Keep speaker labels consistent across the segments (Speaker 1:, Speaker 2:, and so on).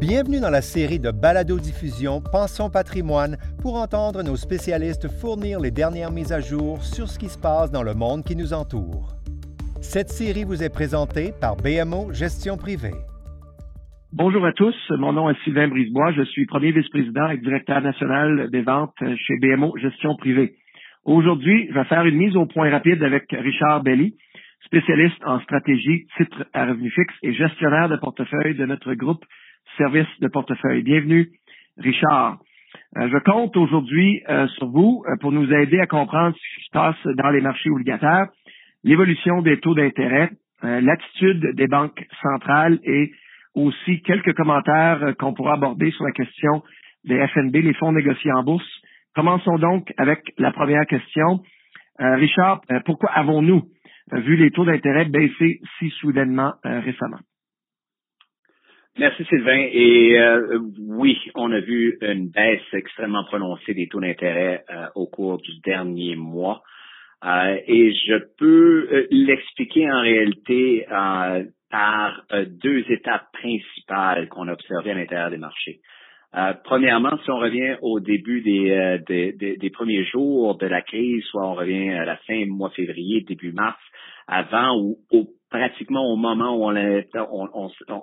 Speaker 1: Bienvenue dans la série de balado-diffusion Pensons patrimoine pour entendre nos spécialistes fournir les dernières mises à jour sur ce qui se passe dans le monde qui nous entoure. Cette série vous est présentée par BMO Gestion privée.
Speaker 2: Bonjour à tous, mon nom est Sylvain Brisebois, je suis premier vice-président et directeur national des ventes chez BMO Gestion privée. Aujourd'hui, je vais faire une mise au point rapide avec Richard Belly, spécialiste en stratégie, titre à revenu fixe et gestionnaire de portefeuille de notre groupe Service de portefeuille. Bienvenue, Richard. Euh, je compte aujourd'hui euh, sur vous euh, pour nous aider à comprendre ce qui se passe dans les marchés obligataires, l'évolution des taux d'intérêt, l'attitude des banques centrales et aussi quelques commentaires qu'on pourra aborder sur la question des FNB, les fonds négociés en bourse. Commençons donc avec la première question. Richard, pourquoi avons-nous vu les taux d'intérêt baisser si soudainement récemment?
Speaker 3: Merci Sylvain. Et euh, oui, on a vu une baisse extrêmement prononcée des taux d'intérêt euh, au cours du dernier mois. Euh, et je peux l'expliquer en réalité par deux étapes principales qu'on a observées à l'intérieur des marchés. premièrement, si on revient au début des, des, des, premiers jours de la crise, soit on revient à la fin mois février, début mars, avant ou au pratiquement au moment où on allait,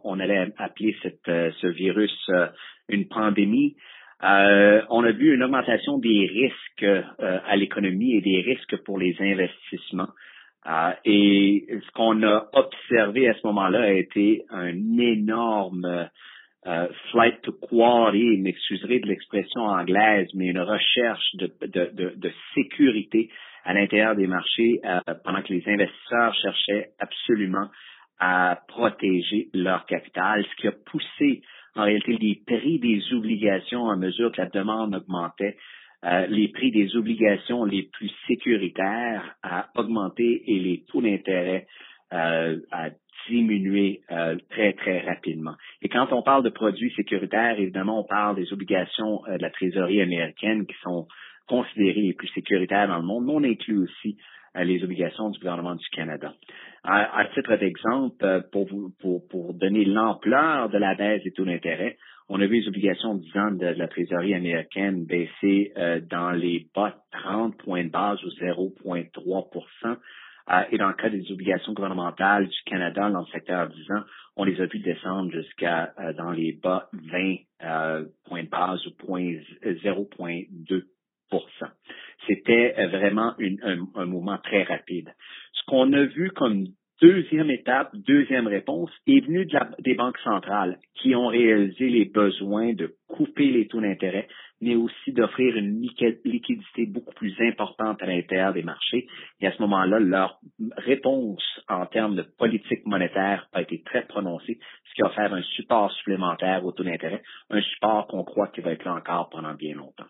Speaker 3: on, allait appeler cette, euh, ce virus euh, une pandémie, euh, on a vu une augmentation des risques à l'économie et des risques pour les investissements. et ce qu'on a observé à ce moment-là a été un énorme flight to quality, m'excuserez de l'expression anglaise, mais une recherche de sécurité à l'intérieur des marchés euh, pendant que les investisseurs cherchaient absolument à protéger leur capital, ce qui a poussé en réalité les prix des obligations à mesure que la demande augmentait, euh, les prix des obligations les plus sécuritaires à augmenter et les taux d'intérêt euh, à diminuer très, très rapidement. Et quand on parle de produits sécuritaires, évidemment, on parle des obligations de la trésorerie américaine qui sont considérées les plus sécuritaires dans le monde, mais on inclut aussi euh, les obligations du gouvernement du Canada. À, titre d'exemple, euh, pour, pour, pour donner l'ampleur de la baisse des taux d'intérêt, on a vu les obligations 10 ans de, la trésorerie américaine baisser euh, dans les bas 30 points de base ou 0,3% et dans le cas des obligations gouvernementales du Canada dans le secteur 10 ans, on les a vu descendre jusqu'à dans les bas 20 points de base ou 0,2 c'était euh, vraiment un, mouvement très rapide. Ce qu'on a vu comme deuxième étape, deuxième réponse, est venu des banques centrales qui ont réalisé les besoins de couper les taux d'intérêt, mais aussi d'offrir une liquidité beaucoup plus importante à l'intérieur des marchés. Et à ce moment-là, leur réponse en termes de politique monétaire a été très prononcée, ce qui a offert un support supplémentaire aux taux d'intérêt, un support qu'on croit qu'il va être là encore pendant bien longtemps.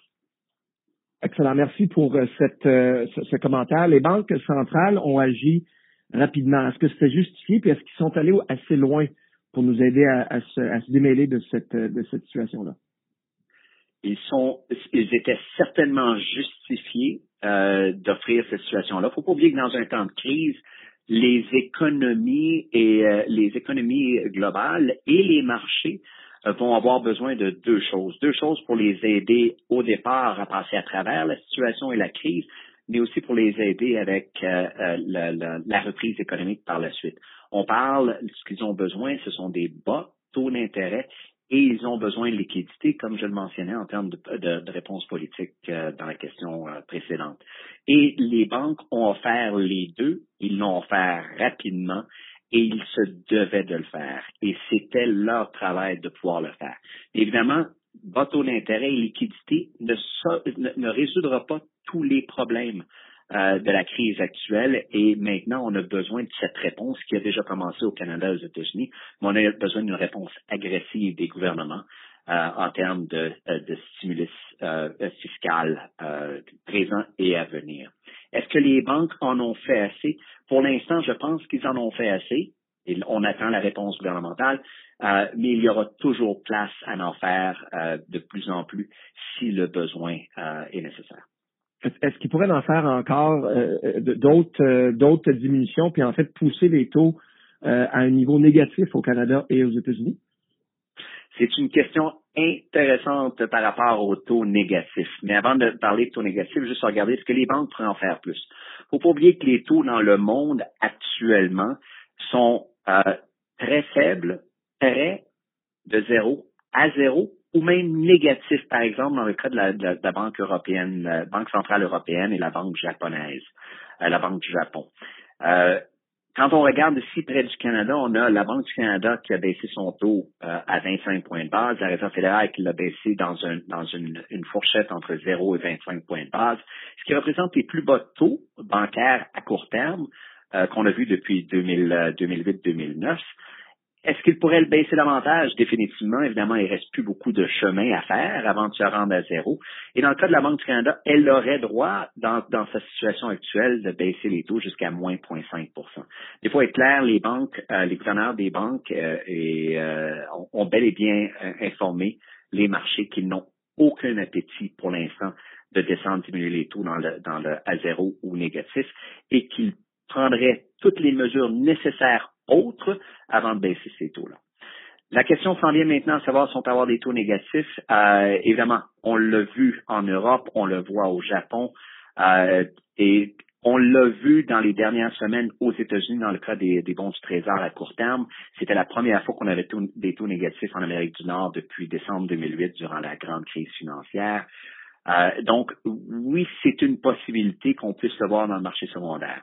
Speaker 2: Excellent. Merci pour euh, euh, ce, commentaire. Les banques centrales ont agi rapidement. Est-ce que c'était justifié? Puis est-ce qu'ils sont allés assez loin pour nous aider à, se, démêler de cette, de cette situation-là?
Speaker 3: Ils sont, ils étaient certainement justifiés euh, d'offrir cette situation-là. Il ne faut pas oublier que dans un temps de crise, les économies et les économies globales et les marchés euh, vont avoir besoin de deux choses? Deux choses pour les aider au départ à passer à travers la situation et la crise, mais aussi pour les aider avec euh, euh, la, reprise économique par la suite. On parle, ce qu'ils ont besoin, ce sont des bas taux d'intérêt et ils ont besoin de liquidité, comme je le mentionnais en termes de, de, réponse politique dans la question précédente. Et les banques ont offert les deux, ils l'ont offert rapidement et ils se devaient de le faire. Et c'était leur travail de pouvoir le faire. Évidemment, bateau d'intérêt et liquidité ne, résoudra pas tous les problèmes euh, de la crise actuelle et maintenant on a besoin de cette réponse qui a déjà commencé au Canada et aux États-Unis, mais on a besoin d'une réponse agressive des gouvernements euh, en termes de, euh, de stimulus fiscal présent et à venir. Est-ce que les banques en ont fait assez? Pour l'instant, je pense qu'ils en ont fait assez. Et on attend la réponse gouvernementale, euh, mais il y aura toujours place à en faire euh, de plus en plus si le besoin euh, est nécessaire.
Speaker 2: Est-ce qu'ils pourraient en faire encore d'autres d'autres diminutions, puis en fait pousser les taux à un niveau négatif au Canada et aux États-Unis?
Speaker 3: C'est une question intéressante par rapport au taux négatif. Mais avant de parler de taux négatif, juste regarder ce que les banques pourraient en faire plus. Faut pas oublier que les taux dans le monde actuellement sont euh, très faibles, près de zéro à zéro ou même négatifs, par exemple, dans le cas de la, Banque européenne, la Banque centrale européenne et la Banque japonaise, euh, la Banque du Japon. Euh, quand on regarde ici près du Canada, on a la Banque du Canada qui a baissé son taux euh, à 25 points de base, la Réserve fédérale qui l'a baissé dans, un, dans une, une, fourchette entre 0 et 25 points de base, ce qui représente les plus bas taux bancaires à court terme euh, qu'on a vu depuis 2008-2009. Est-ce qu'il pourrait le baisser davantage? Définitivement. Évidemment, il reste plus beaucoup de chemin à faire avant de se rendre à zéro. Et dans le cas de la Banque du Canada, elle aurait droit, dans, sa situation actuelle, de baisser les taux jusqu'à moins 0,5 Il faut être clair, les banques, euh, les gouverneurs des banques euh, et, euh, ont, bel et bien informé les marchés qu'ils n'ont aucun appétit pour l'instant de descendre, diminuer les taux dans le, dans le à zéro ou négatif et qu'ils prendraient toutes les mesures nécessaires autres avant de baisser ces taux-là. La question s'en vient maintenant à savoir si on peut avoir des taux négatifs. Euh, évidemment, on l'a vu en Europe, on le voit au Japon euh, et on l'a vu dans les dernières semaines aux États-Unis dans le cas des, bons du Trésor à court terme. C'était la première fois qu'on avait des taux négatifs en Amérique du Nord depuis décembre 2008 durant la grande crise financière. Euh, donc, oui, c'est une possibilité qu'on puisse le voir dans le marché secondaire.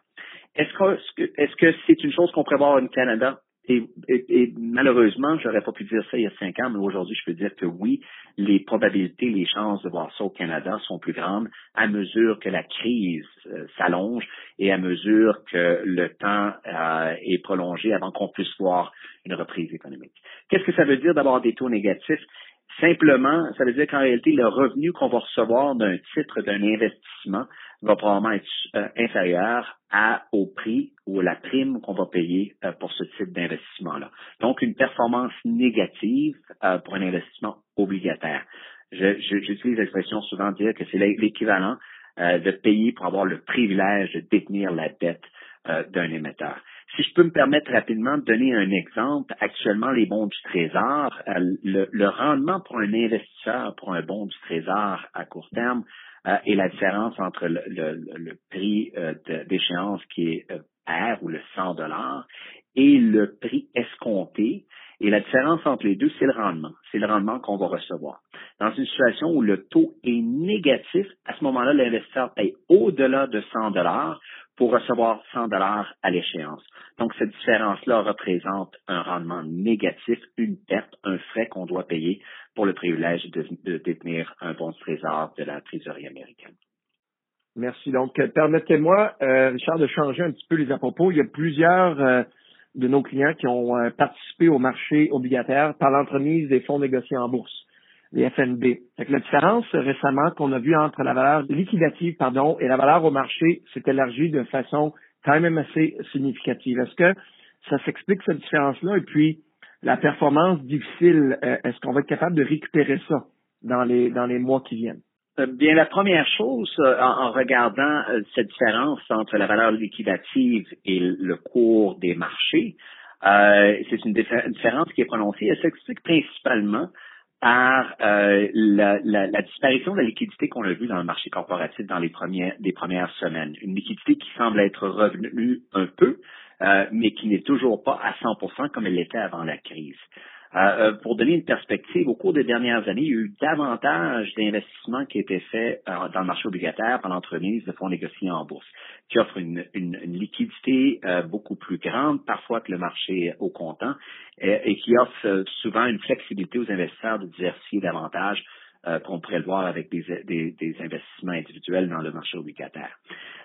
Speaker 3: Est-ce que est-ce que c'est une chose qu'on prévoit au Canada? Et, et, malheureusement, j'aurais pas pu dire ça il y a cinq ans, mais aujourd'hui, je peux dire que oui, les probabilités, les chances de voir ça au Canada sont plus grandes à mesure que la crise euh, s'allonge et à mesure que le temps euh, est prolongé avant qu'on puisse voir une reprise économique. Qu'est-ce que ça veut dire d'avoir des taux négatifs? Simplement, ça veut dire qu'en réalité, le revenu qu'on va recevoir d'un titre, d'un investissement, va probablement être euh, inférieur à, au prix ou à la prime qu'on va payer euh, pour ce type d'investissement-là. Donc, une performance négative euh, pour un investissement obligataire. J'utilise l'expression souvent de dire que c'est l'équivalent de payer pour avoir le privilège de détenir la dette d'un émetteur. Si je peux me permettre rapidement de donner un exemple, actuellement, les bons du Trésor, le, rendement pour un investisseur pour un bon du Trésor à court terme euh, et la différence entre le, prix euh, d'échéance qui est euh, R ou le 100 dollars et le prix escompté. Et la différence entre les deux, c'est le rendement. C'est le rendement qu'on va recevoir. Dans une situation où le taux est négatif, à ce moment-là, l'investisseur paye au-delà de 100 dollars pour recevoir 100 dollars à l'échéance. Donc, cette différence-là représente un rendement négatif, une perte, un frais qu'on doit payer pour le privilège de, détenir un bon trésor de la trésorerie américaine.
Speaker 2: Merci. Donc, euh, permettez-moi, euh, Richard, de changer un petit peu les à propos. Il y a plusieurs euh, de nos clients qui ont participé au marché obligataire par l'entremise des fonds négociés en bourse les FNB. la différence récemment qu'on a vue entre la valeur liquidative pardon, et la valeur au marché s'est élargie de façon quand même assez significative. Est-ce que ça s'explique cette différence-là? Et puis, la performance difficile, euh, est-ce qu'on va être capable de récupérer ça dans les, dans les mois qui viennent?
Speaker 3: Euh, bien, la première chose, euh, en, regardant cette différence entre la valeur liquidative et le cours des marchés, c'est une différence qui est prononcée. Elle s'explique principalement par euh, la, la, la, disparition de la liquidité qu'on a vue dans le marché corporatif dans les premières, les premières semaines. Une liquidité qui semble être revenue un peu, euh, mais qui n'est toujours pas à 100% comme elle l'était avant la crise. Euh, euh, pour donner une perspective, au cours des dernières années, il y a eu davantage d'investissements qui étaient faits euh, dans le marché obligataire par l'entremise de fonds négociés en bourse, qui offrent une, liquidité beaucoup plus grande parfois que le marché au comptant et, qui offrent souvent une flexibilité aux investisseurs de diversifier davantage qu'on pourrait le voir avec des, des, investissements individuels dans le marché obligataire.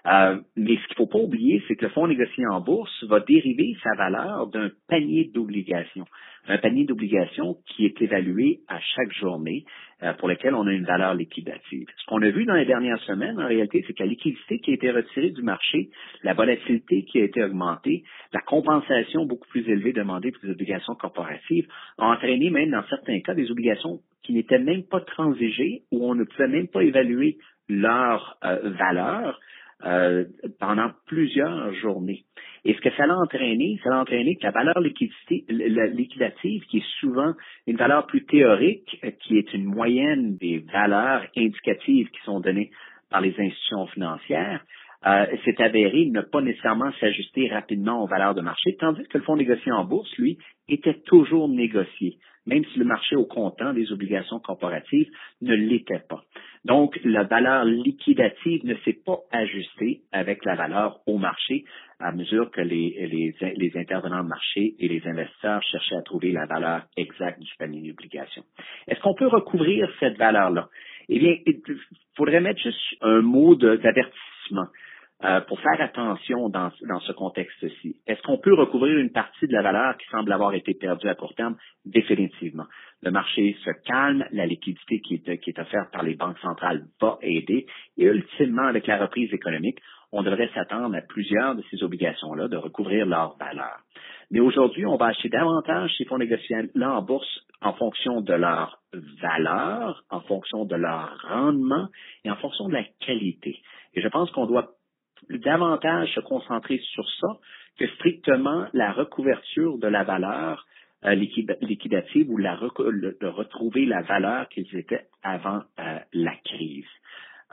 Speaker 3: mais ce qu'il ne faut pas oublier, c'est que le fonds négocié en bourse va dériver sa valeur d'un panier d'obligations un panier d'obligations qui est évalué à chaque journée euh, pour lequel on a une valeur liquidative. Ce qu'on a vu dans les dernières semaines, en réalité, c'est que la liquidité qui a été retirée du marché, la volatilité qui a été augmentée, la compensation beaucoup plus élevée demandée pour les obligations corporatives ont entraîné même dans certains cas des obligations qui n'étaient même pas transigées ou on ne pouvait même pas évaluer leur euh, valeur euh, pendant plusieurs journées. Et ce que ça a entraîné, ça a entraîné que la valeur liquidative, qui est souvent une valeur plus théorique, qui est une moyenne des valeurs indicatives qui sont données par les institutions financières, euh, s'est avéré ne pas nécessairement s'ajuster rapidement aux valeurs de marché, tandis que le fonds négocié en bourse, lui, était toujours négocié, même si le marché au comptant des obligations corporatives ne l'était pas. Donc, la valeur liquidative ne s'est pas ajustée avec la valeur au marché à mesure que les, les, intervenants de marché et les investisseurs cherchaient à trouver la valeur exacte du panier d'obligations. Est-ce qu'on peut recouvrir cette valeur-là? Eh bien, il faudrait mettre juste un mot d'avertissement. Euh, pour faire attention dans, dans ce contexte-ci. Est-ce qu'on peut recouvrir une partie de la valeur qui semble avoir été perdue à court terme? Définitivement. Le marché se calme, la liquidité qui est, qui est offerte par les banques centrales va aider et ultimement, avec la reprise économique, on devrait s'attendre à plusieurs de ces obligations-là de recouvrir leur valeur. Mais aujourd'hui, on va acheter davantage ces fonds négociables-là en bourse en fonction de leur valeur, en fonction de leur rendement et en fonction de la qualité. Et je pense qu'on doit davantage se concentrer sur ça que strictement la recouverture de la valeur euh, liquidative ou la, de retrouver la valeur qu'ils étaient avant euh, la crise.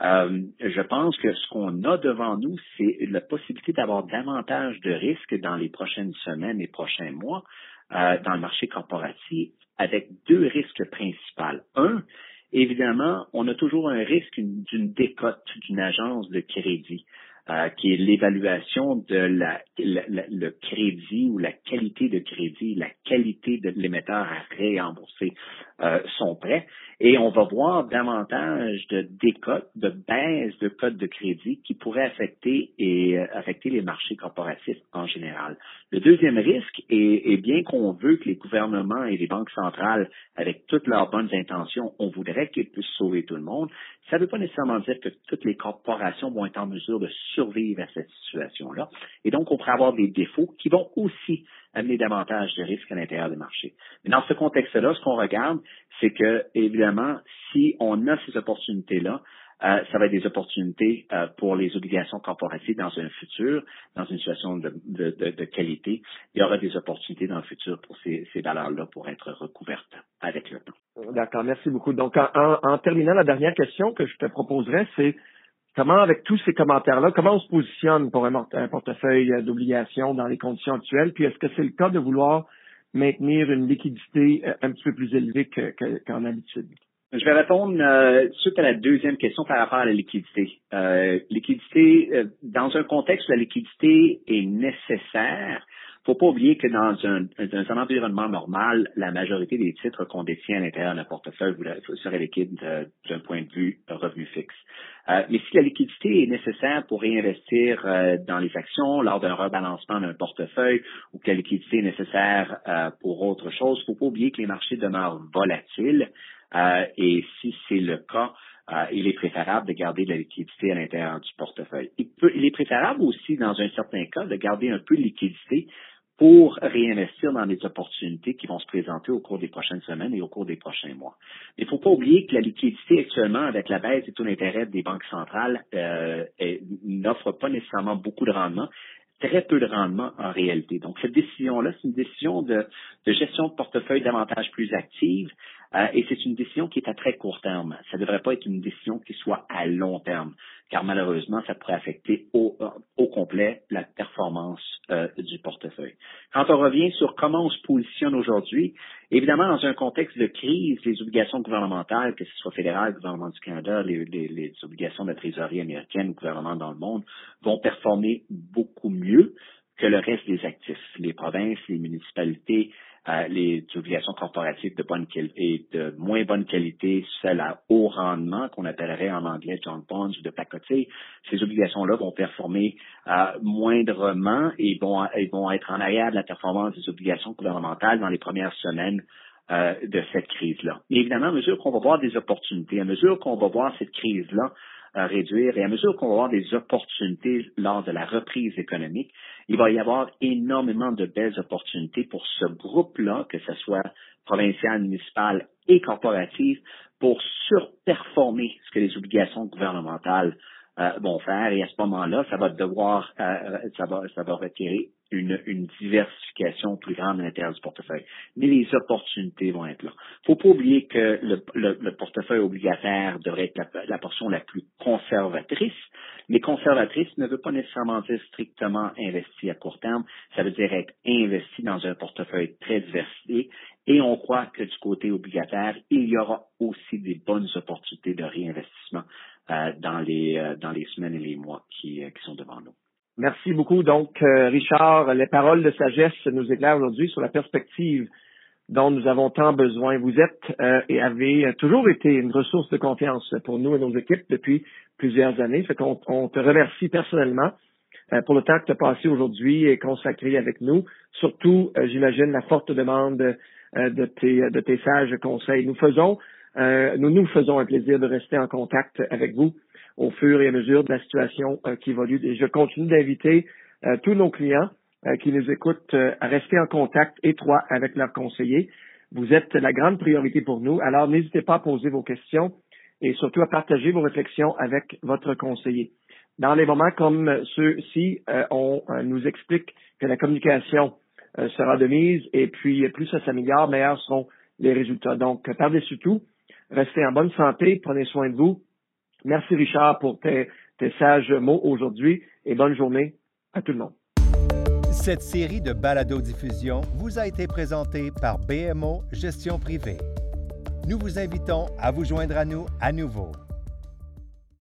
Speaker 3: Euh, je pense que ce qu'on a devant nous, c'est la possibilité d'avoir davantage de risques dans les prochaines semaines et prochains mois dans le marché corporatif avec deux risques principaux. Un, évidemment, on a toujours un risque d'une décote d'une agence de crédit. Euh, qui est l'évaluation de la, le crédit ou la qualité de crédit, la qualité de l'émetteur à réembourser euh, son prêt. Et on va voir davantage de décotes, de baisse de codes de crédit qui pourraient affecter et euh, affecter les marchés corporatifs en général. Le deuxième risque est, est bien qu'on veut que les gouvernements et les banques centrales, avec toutes leurs bonnes intentions, on voudrait qu'ils puissent sauver tout le monde. Ça ne veut pas nécessairement dire que toutes les corporations vont être en mesure de survivre à cette situation-là. Et donc, on pourrait avoir des défauts qui vont aussi amener davantage de risques à l'intérieur des marchés. Mais dans ce contexte-là, ce qu'on regarde, c'est que, évidemment, si on a ces opportunités-là, euh, ça va être des opportunités euh, pour les obligations corporatives dans un futur, dans une situation de, de, qualité. Il y aura des opportunités dans le futur pour ces, ces valeurs-là pour être recouvertes avec le temps.
Speaker 2: D'accord, merci beaucoup. Donc, en, en, terminant, la dernière question que je te proposerais, c'est comment, avec tous ces commentaires-là, comment on se positionne pour un, portefeuille d'obligations dans les conditions actuelles? Puis, est-ce que c'est le cas de vouloir maintenir une liquidité euh, un petit peu plus élevée qu'en habitude?
Speaker 3: Je vais répondre euh, suite à la deuxième question par rapport à la liquidité. Euh, liquidité, euh, dans un contexte où la liquidité est nécessaire, faut pas oublier que dans un, environnement normal, la majorité des titres qu'on détient à l'intérieur d'un portefeuille seraient liquides d'un point de vue revenu fixe. Euh, mais si la liquidité est nécessaire pour réinvestir euh, dans les actions lors d'un rebalancement d'un portefeuille ou que la liquidité est nécessaire euh, pour autre chose, faut pas oublier que les marchés demeurent volatiles euh, et si c'est le cas, euh, il est préférable de garder de la liquidité à l'intérieur du portefeuille. Il, il est préférable aussi, dans un certain cas, de garder un peu de liquidité pour réinvestir dans des opportunités qui vont se présenter au cours des prochaines semaines et au cours des prochains mois. Il ne faut pas oublier que la liquidité actuellement, avec la baisse des taux d'intérêt des banques centrales, euh, n'offre pas nécessairement beaucoup de rendement très peu de rendement en réalité. Donc, cette décision-là, c'est une décision de, gestion de portefeuille davantage plus active euh, et c'est une décision qui est à très court terme. Ça ne devrait pas être une décision qui soit à long terme, car malheureusement, ça pourrait affecter au, euh, au complet la performance euh, du portefeuille. Quand on revient sur comment on se positionne aujourd'hui, évidemment, dans un contexte de crise, les obligations gouvernementales, que ce soit fédéral, gouvernement du Canada, les, les obligations de trésorerie américaine, gouvernement dans le monde, vont performer beaucoup mieux que le reste des actifs. Les provinces, les municipalités, les obligations corporatives de bonne et de moins bonne qualité, celles à haut rendement, qu'on appellerait en anglais John Bonds ou de pacotille, ces obligations-là vont performer euh, moindrement et vont, vont être en arrière de la performance des obligations gouvernementales dans les premières semaines euh, de cette crise-là. Mais évidemment, à mesure qu'on va voir des opportunités, à mesure qu'on va voir cette crise-là réduire et à mesure qu'on va avoir des opportunités lors de la reprise économique, il va y avoir énormément de belles opportunités pour ce groupe-là, que ce soit provincial, municipal et corporatif, pour surperformer ce que les obligations gouvernementales vont faire. Et à ce moment-là, ça va devoir, ça va, ça va requérir une, une, diversification plus grande à l'intérieur du portefeuille. Mais les opportunités vont être là. faut pas oublier que le, le, le portefeuille obligataire devrait être la, la, portion la plus conservatrice, mais conservatrice ne veut pas nécessairement dire strictement investi à court terme, ça veut dire être investi dans un portefeuille très diversifié et on croit que du côté obligataire, il y aura aussi des bonnes opportunités de réinvestissement euh, dans, les, euh, dans les semaines et les mois qui, euh, qui sont devant nous.
Speaker 2: Merci beaucoup. Donc, euh, Richard, les paroles de sagesse nous éclairent aujourd'hui sur la perspective dont nous avons tant besoin. Vous êtes euh, et avez toujours été une ressource de confiance pour nous et nos équipes depuis plusieurs années. Fait on te remercie personnellement euh, pour le temps que tu as passé aujourd'hui et consacré avec nous. Surtout, j'imagine, la forte demande de, tes, de tes sages conseils. Nous faisons, nous nous faisons un plaisir de rester en contact avec vous au fur et à mesure de la situation euh, qui évolue. Et je continue d'inviter euh, tous nos clients euh, qui nous écoutent à rester en contact étroit avec leurs conseillers. Vous êtes la grande priorité pour nous, alors n'hésitez pas à poser vos questions et surtout à partager vos réflexions avec votre conseiller. Dans les moments comme ceux-ci, on nous explique que la communication sera de mise et puis plus ça s'améliore, meilleurs seront les résultats. Donc, par-dessus tout, restez en bonne santé, prenez soin de vous Merci Richard pour tes, sages mots aujourd'hui et bonne journée à tout le monde.
Speaker 1: Cette série de balado-diffusion vous a été présentée par BMO Gestion Privée. Nous vous invitons à vous joindre à nous à nouveau.